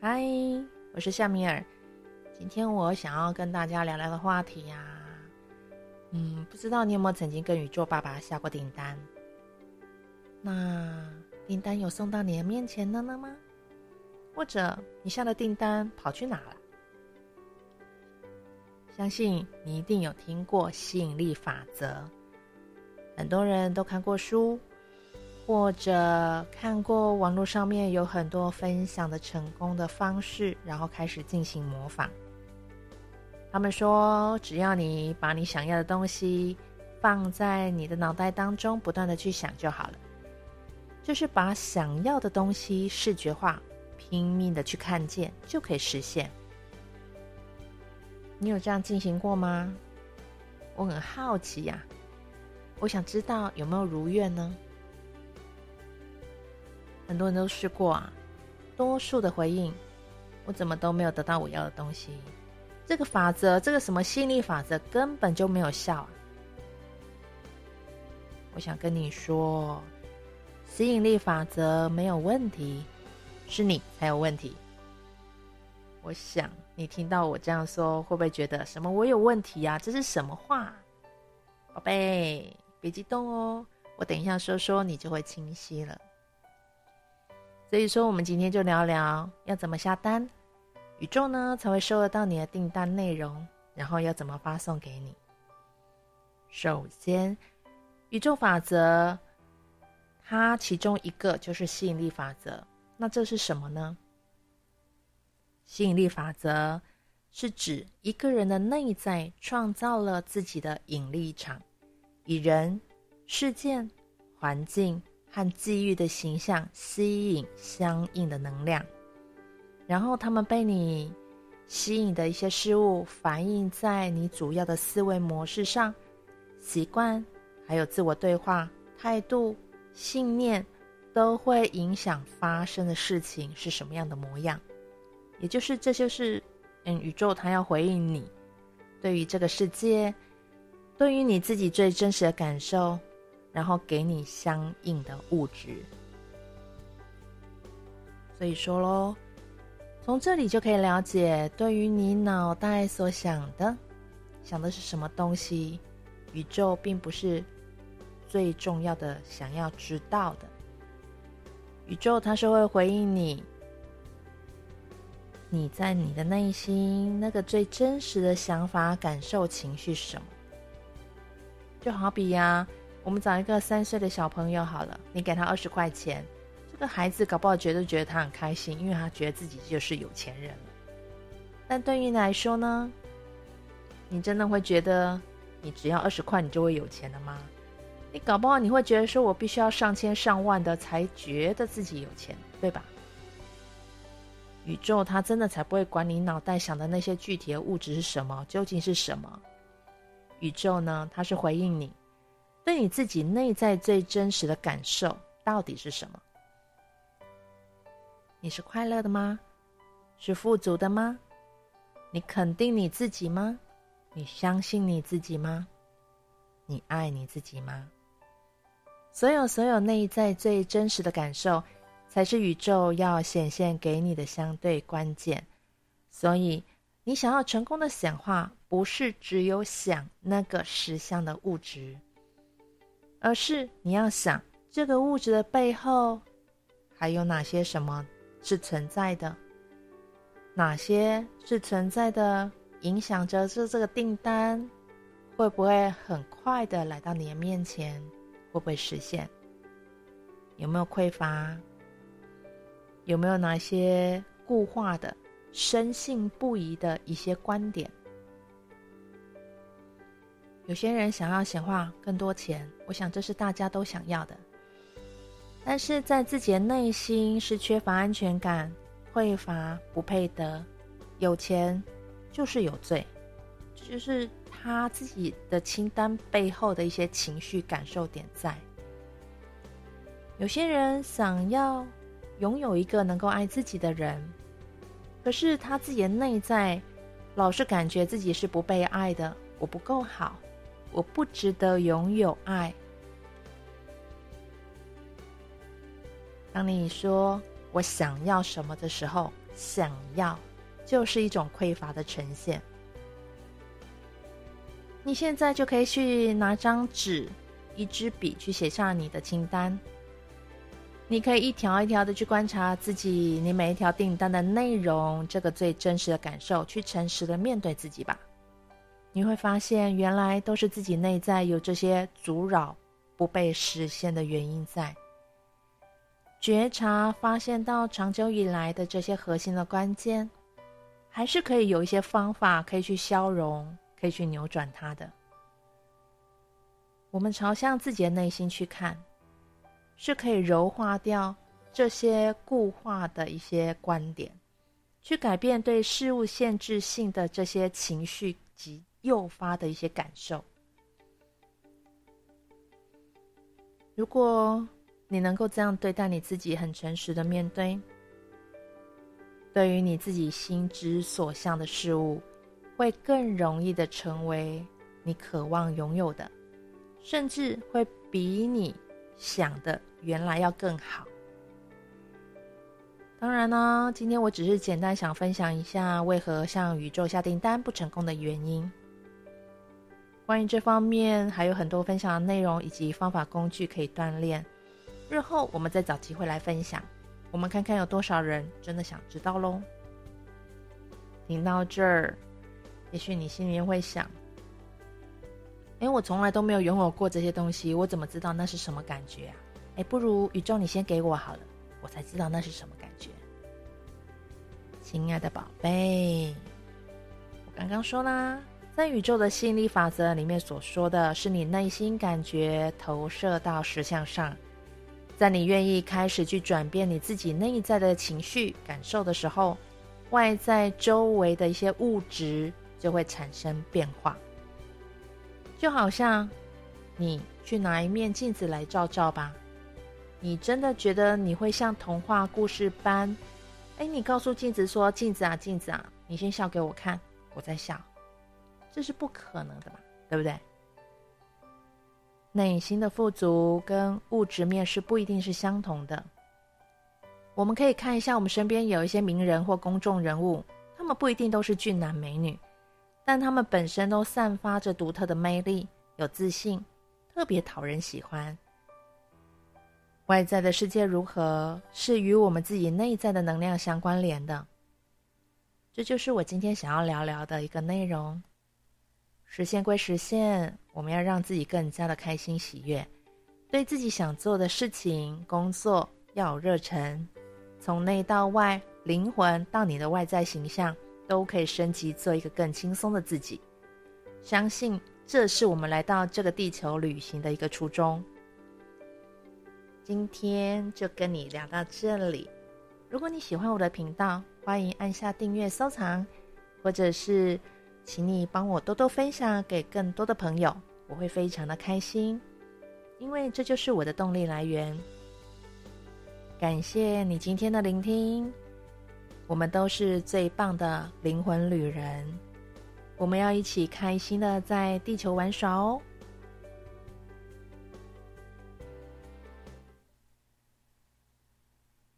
嗨，我是夏米尔。今天我想要跟大家聊聊的话题呀、嗯，不知道你有没有曾经跟宇宙爸爸下过订单？那订单有送到你的面前了呢吗？或者你下的订单跑去哪了？相信你一定有听过吸引力法则，很多人都看过书。或者看过网络上面有很多分享的成功的方式，然后开始进行模仿。他们说，只要你把你想要的东西放在你的脑袋当中，不断的去想就好了。就是把想要的东西视觉化，拼命的去看见，就可以实现。你有这样进行过吗？我很好奇呀，我想知道有没有如愿呢？很多人都试过啊，多数的回应，我怎么都没有得到我要的东西。这个法则，这个什么吸引力法则根本就没有效！我想跟你说，吸引力法则没有问题，是你才有问题。我想你听到我这样说，会不会觉得什么我有问题啊？这是什么话？宝贝，别激动哦，我等一下说说，你就会清晰了。所以说，我们今天就聊聊要怎么下单，宇宙呢才会收得到你的订单内容，然后要怎么发送给你。首先，宇宙法则，它其中一个就是吸引力法则。那这是什么呢？吸引力法则是指一个人的内在创造了自己的引力场，以人、事件、环境。和际遇的形象吸引相应的能量，然后他们被你吸引的一些事物反映在你主要的思维模式上、习惯，还有自我对话、态度、信念，都会影响发生的事情是什么样的模样。也就是，这就是嗯，宇宙它要回应你对于这个世界，对于你自己最真实的感受。然后给你相应的物质，所以说喽，从这里就可以了解，对于你脑袋所想的，想的是什么东西，宇宙并不是最重要的，想要知道的。宇宙它是会回应你，你在你的内心那个最真实的想法、感受、情绪是什么？就好比呀。我们找一个三岁的小朋友好了，你给他二十块钱，这个孩子搞不好觉得觉得他很开心，因为他觉得自己就是有钱人了。但对于你来说呢？你真的会觉得你只要二十块你就会有钱了吗？你搞不好你会觉得说，我必须要上千上万的才觉得自己有钱，对吧？宇宙它真的才不会管你脑袋想的那些具体的物质是什么，究竟是什么？宇宙呢，它是回应你。对你自己内在最真实的感受到底是什么？你是快乐的吗？是富足的吗？你肯定你自己吗？你相信你自己吗？你爱你自己吗？所有所有内在最真实的感受，才是宇宙要显现给你的相对关键。所以，你想要成功的显化，不是只有想那个实相的物质。而是你要想这个物质的背后还有哪些什么是存在的，哪些是存在的，影响着这这个订单会不会很快的来到你的面前，会不会实现？有没有匮乏？有没有哪些固化的、深信不疑的一些观点？有些人想要显化更多钱，我想这是大家都想要的。但是在自己的内心是缺乏安全感、匮乏、不配得，有钱就是有罪，就是他自己的清单背后的一些情绪感受点在。有些人想要拥有一个能够爱自己的人，可是他自己的内在老是感觉自己是不被爱的，我不够好。我不值得拥有爱。当你说我想要什么的时候，想要，就是一种匮乏的呈现。你现在就可以去拿张纸、一支笔去写下你的清单。你可以一条一条的去观察自己，你每一条订单的内容，这个最真实的感受，去诚实的面对自己吧。你会发现，原来都是自己内在有这些阻扰不被实现的原因在。觉察发现到长久以来的这些核心的关键，还是可以有一些方法可以去消融，可以去扭转它的。我们朝向自己的内心去看。是可以柔化掉这些固化的一些观点，去改变对事物限制性的这些情绪及诱发的一些感受。如果你能够这样对待你自己，很诚实的面对，对于你自己心之所向的事物，会更容易的成为你渴望拥有的，甚至会比你想的。原来要更好。当然呢，今天我只是简单想分享一下为何向宇宙下订单不成功的原因。关于这方面还有很多分享的内容以及方法工具可以锻炼，日后我们再找机会来分享。我们看看有多少人真的想知道喽。听到这儿，也许你心里面会想：哎，我从来都没有拥有过这些东西，我怎么知道那是什么感觉啊？哎，不如宇宙你先给我好了，我才知道那是什么。亲爱的宝贝，我刚刚说啦，在宇宙的吸引力法则里面所说的是你内心感觉投射到实相上，在你愿意开始去转变你自己内在的情绪感受的时候，外在周围的一些物质就会产生变化，就好像你去拿一面镜子来照照吧。你真的觉得你会像童话故事般？哎，你告诉镜子说：“镜子啊，镜子啊，你先笑给我看，我再笑。”这是不可能的嘛，对不对？内心的富足跟物质面是不一定是相同的。我们可以看一下我们身边有一些名人或公众人物，他们不一定都是俊男美女，但他们本身都散发着独特的魅力，有自信，特别讨人喜欢。外在的世界如何，是与我们自己内在的能量相关联的。这就是我今天想要聊聊的一个内容。实现归实现，我们要让自己更加的开心喜悦，对自己想做的事情、工作要有热忱，从内到外，灵魂到你的外在形象，都可以升级，做一个更轻松的自己。相信这是我们来到这个地球旅行的一个初衷。今天就跟你聊到这里。如果你喜欢我的频道，欢迎按下订阅、收藏，或者是请你帮我多多分享给更多的朋友，我会非常的开心，因为这就是我的动力来源。感谢你今天的聆听，我们都是最棒的灵魂旅人，我们要一起开心的在地球玩耍哦。